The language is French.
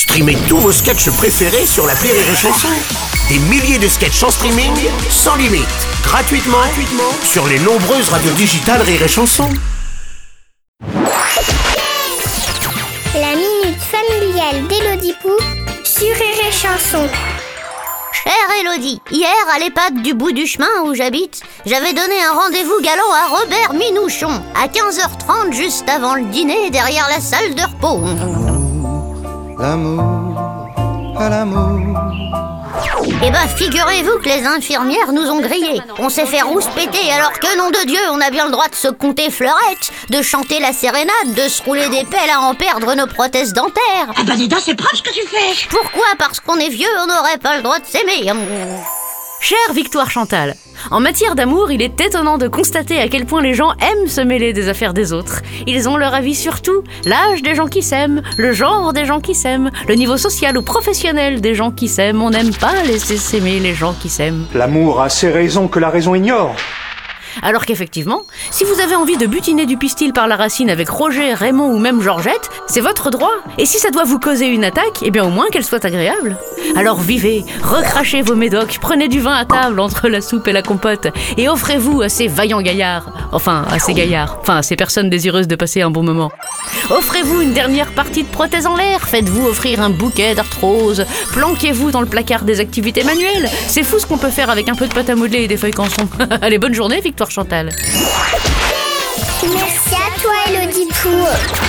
Streamez tous vos sketchs préférés sur la Rire et Chanson. Des milliers de sketchs en streaming, sans limite, gratuitement, gratuitement sur les nombreuses radios digitales Rire et Chanson. La minute familiale d'Élodie Pou sur Rire et Chanson. Chère Elodie, hier à l'EHPAD du bout du chemin où j'habite, j'avais donné un rendez-vous galant à Robert Minouchon à 15h30 juste avant le dîner derrière la salle de repos. L'amour, à l'amour. Eh ben, figurez-vous que les infirmières nous ont grillés. On s'est fait rouspéter alors que, nom de Dieu, on a bien le droit de se compter fleurette, de chanter la sérénade, de se rouler des pelles à en perdre nos prothèses dentaires. Ah bah dis donc, c'est propre ce que tu fais Pourquoi? Parce qu'on est vieux, on n'aurait pas le droit de s'aimer. Chère Victoire Chantal, en matière d'amour, il est étonnant de constater à quel point les gens aiment se mêler des affaires des autres. Ils ont leur avis sur tout, l'âge des gens qui s'aiment, le genre des gens qui s'aiment, le niveau social ou professionnel des gens qui s'aiment. On n'aime pas laisser s'aimer les gens qui s'aiment. L'amour a ses raisons que la raison ignore. Alors qu'effectivement, si vous avez envie de butiner du pistil par la racine avec Roger, Raymond ou même Georgette, c'est votre droit. Et si ça doit vous causer une attaque, eh bien au moins qu'elle soit agréable. Alors vivez, recrachez vos médocs, prenez du vin à table entre la soupe et la compote, et offrez-vous à ces vaillants gaillards, enfin à ces gaillards, enfin à ces personnes désireuses de passer un bon moment. Offrez-vous une dernière partie de prothèse en l'air, faites-vous offrir un bouquet d'arthrose, planquez-vous dans le placard des activités manuelles. C'est fou ce qu'on peut faire avec un peu de pâte à modeler et des feuilles canson. Allez, bonne journée, Victoire Chantal. Merci à toi, Élodie Pou.